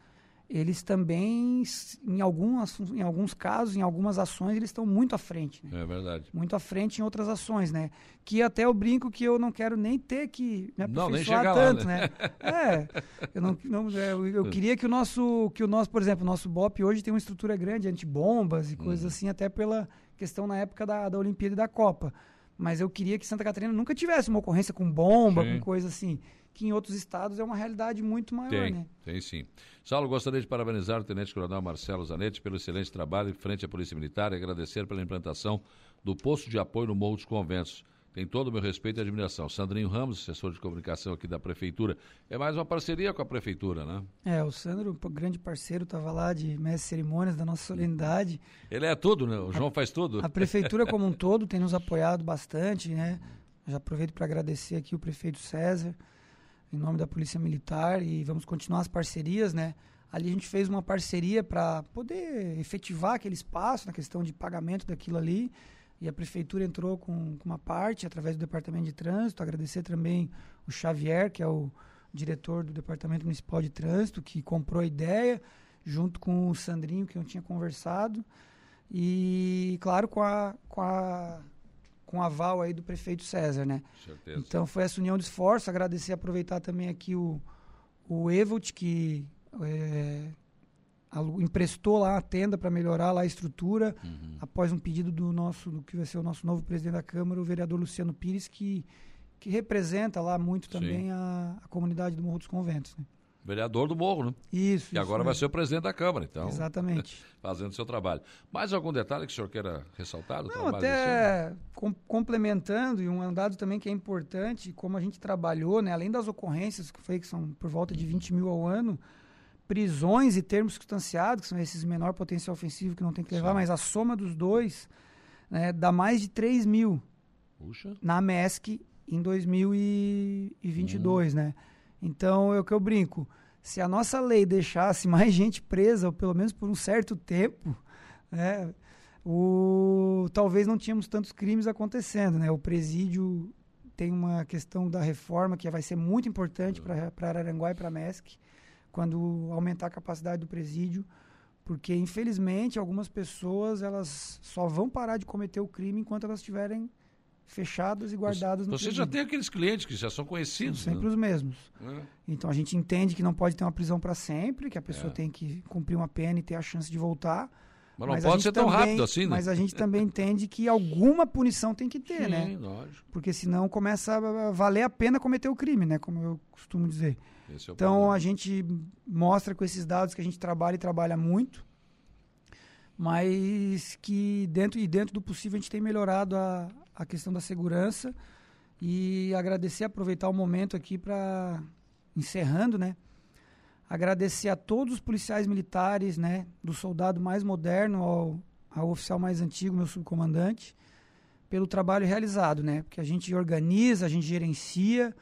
eles também, em, algumas, em alguns casos, em algumas ações, eles estão muito à frente. Né? É verdade. Muito à frente em outras ações, né? Que até eu brinco que eu não quero nem ter que me aperfeiçoar não, tanto, lá, né? né? é, eu, não, não é, eu, eu, (laughs) queria que o nosso, que o nosso, por exemplo, o nosso BOP hoje tem uma estrutura grande, antibombas e coisas hum. assim, até pela questão na época da, da Olimpíada e da Copa. Mas eu queria que Santa Catarina nunca tivesse uma ocorrência com bomba, sim. com coisa assim que em outros estados é uma realidade muito maior, tem, né? Tem sim. Saulo, gostaria de parabenizar o Tenente Coronel Marcelo Zanetti pelo excelente trabalho em frente à Polícia Militar e agradecer pela implantação do posto de apoio no Morro dos Conventos. Tem todo o meu respeito e admiração. Sandrinho Ramos, assessor de comunicação aqui da Prefeitura. É mais uma parceria com a Prefeitura, né? É, o Sandro, um grande parceiro, estava lá de mestre cerimônias da nossa solenidade. Ele é tudo, né? O João a, faz tudo. A Prefeitura como um todo tem nos apoiado bastante, né? Já aproveito para agradecer aqui o prefeito César, em nome da Polícia Militar e vamos continuar as parcerias, né? Ali a gente fez uma parceria para poder efetivar aquele espaço na questão de pagamento daquilo ali. E a prefeitura entrou com, com uma parte através do departamento de trânsito. Agradecer também o Xavier, que é o diretor do departamento municipal de trânsito, que comprou a ideia, junto com o Sandrinho, que eu tinha conversado. E, claro, com a, com a com aval aí do prefeito César, né? Certeza. Então foi essa união de esforço, agradecer, aproveitar também aqui o, o Evolt, que é, emprestou lá a tenda para melhorar lá a estrutura, uhum. após um pedido do nosso, do que vai ser o nosso novo presidente da Câmara, o vereador Luciano Pires, que, que representa lá muito também a, a, comunidade do Morro dos Conventos, né? Vereador do Morro, né? Isso. E agora vai ser o presidente da Câmara, então. Exatamente. (laughs) fazendo seu trabalho. Mais algum detalhe que o senhor queira ressaltar do Não, até com, complementando, e um andado também que é importante, como a gente trabalhou, né? Além das ocorrências, que foi que são por volta de 20 mil ao ano, prisões e termos circunstanciados, que são esses menor potencial ofensivo que não tem que levar, Sim. mas a soma dos dois né, dá mais de 3 mil Puxa. na MESC em 2022, hum. né? Então, é o que eu brinco. Se a nossa lei deixasse (laughs) mais gente presa, ou pelo menos por um certo tempo, né, o, talvez não tínhamos tantos crimes acontecendo. Né? O presídio tem uma questão da reforma que vai ser muito importante para Araranguá e para MESC, quando aumentar a capacidade do presídio, porque infelizmente algumas pessoas elas só vão parar de cometer o crime enquanto elas estiverem fechadas e guardadas você, no Você já tem aqueles clientes que já são conhecidos. São sempre né? os mesmos. É. Então a gente entende que não pode ter uma prisão para sempre, que a pessoa é. tem que cumprir uma pena e ter a chance de voltar. Mas não mas pode ser tão também, rápido assim, né? Mas a gente (laughs) também entende que alguma punição tem que ter, Sim, né? Lógico. Porque senão começa a valer a pena cometer o crime, né? Como eu costumo dizer. É então problema. a gente mostra com esses dados que a gente trabalha e trabalha muito, mas que dentro e dentro do possível a gente tem melhorado a, a questão da segurança e agradecer, aproveitar o momento aqui para encerrando, né? Agradecer a todos os policiais militares, né? Do soldado mais moderno ao, ao oficial mais antigo, meu subcomandante, pelo trabalho realizado, né? Porque a gente organiza, a gente gerencia,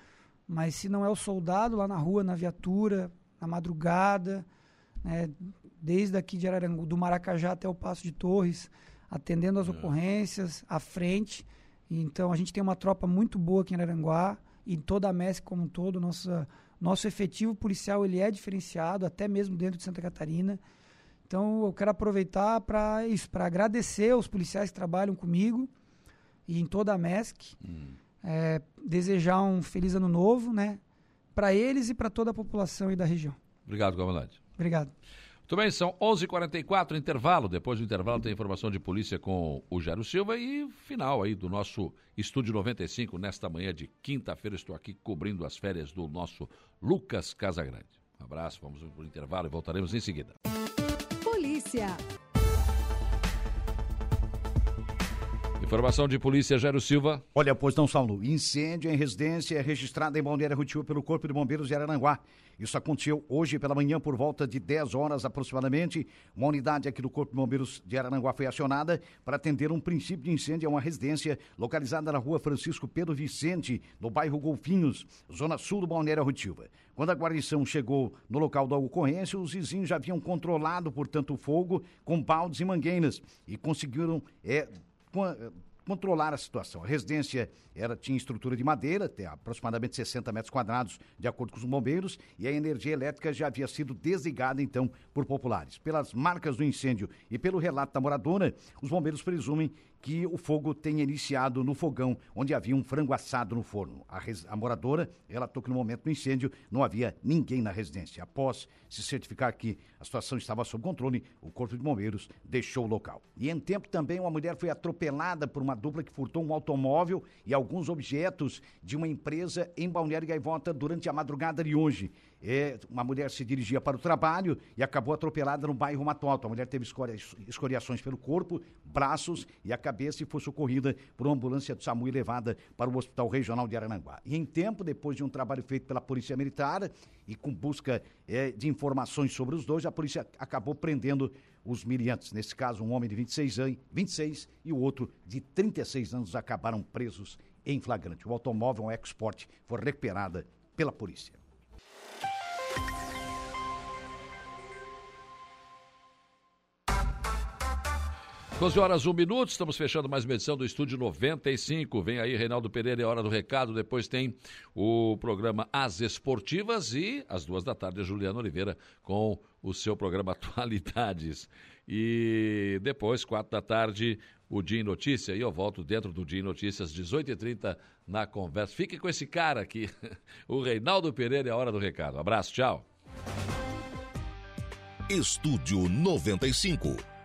mas se não é o soldado lá na rua, na viatura, na madrugada, né? desde aqui de Ararangu, do Maracajá até o Passo de Torres, atendendo as é. ocorrências, à frente. Então a gente tem uma tropa muito boa aqui em Araranguá e toda a MESC como um todo, nossa, nosso efetivo policial ele é diferenciado, até mesmo dentro de Santa Catarina. Então eu quero aproveitar para isso, para agradecer aos policiais que trabalham comigo e em toda a MESC. Hum é, desejar um feliz ano novo, né? Para eles e para toda a população e da região. Obrigado, comandante. Obrigado. Muito bem, são 11:44 h 44 intervalo. Depois do intervalo tem informação de polícia com o Jairo Silva e final aí do nosso Estúdio 95 nesta manhã de quinta-feira. Estou aqui cobrindo as férias do nosso Lucas Casagrande. Um abraço, vamos para o intervalo e voltaremos em seguida. Polícia. Informação de polícia, Jairo Silva. Olha, pois não, Saulo. Incêndio em residência registrado em Balneário Rotil pelo Corpo de Bombeiros de Araranguá. Isso aconteceu hoje pela manhã, por volta de 10 horas aproximadamente. Uma unidade aqui do Corpo de Bombeiros de Araranguá foi acionada para atender um princípio de incêndio a uma residência localizada na rua Francisco Pedro Vicente, no bairro Golfinhos, zona sul do Balneário Rotilva. Quando a guarnição chegou no local da ocorrência, os vizinhos já haviam controlado, portanto, o fogo com baldes e mangueiras e conseguiram é, controlar a situação. A residência era, tinha estrutura de madeira, tem aproximadamente 60 metros quadrados, de acordo com os bombeiros, e a energia elétrica já havia sido desligada, então, por populares. Pelas marcas do incêndio e pelo relato da moradora, os bombeiros presumem que o fogo tenha iniciado no fogão, onde havia um frango assado no forno. A, res, a moradora relatou que no momento do incêndio não havia ninguém na residência. Após se certificar que a situação estava sob controle, o Corpo de Bombeiros deixou o local. E em tempo também, uma mulher foi atropelada por uma dupla que furtou um automóvel e alguns objetos de uma empresa em Balneário Gaivota durante a madrugada de hoje. É, uma mulher se dirigia para o trabalho e acabou atropelada no bairro Mato Alto. A mulher teve escoriações pelo corpo, braços e a cabeça e foi socorrida por uma ambulância do SAMU e levada para o Hospital Regional de Arananguá. E em tempo, depois de um trabalho feito pela Polícia Militar e com busca é, de informações sobre os dois, a polícia acabou prendendo os miliantes. Nesse caso, um homem de 26 anos, 26 e o outro de 36 anos acabaram presos em flagrante. O automóvel, um export, foi recuperada pela polícia. 12 horas, 1 minuto, estamos fechando mais uma edição do Estúdio 95. Vem aí Reinaldo Pereira, é hora do recado. Depois tem o programa As Esportivas e às duas da tarde a Juliana Oliveira com o seu programa (laughs) Atualidades. E depois, quatro da tarde, o Dia em Notícia. E eu volto dentro do Dia em Notícias, 18h30, na conversa. Fique com esse cara aqui, (laughs) o Reinaldo Pereira, é hora do recado. abraço, tchau. Estúdio 95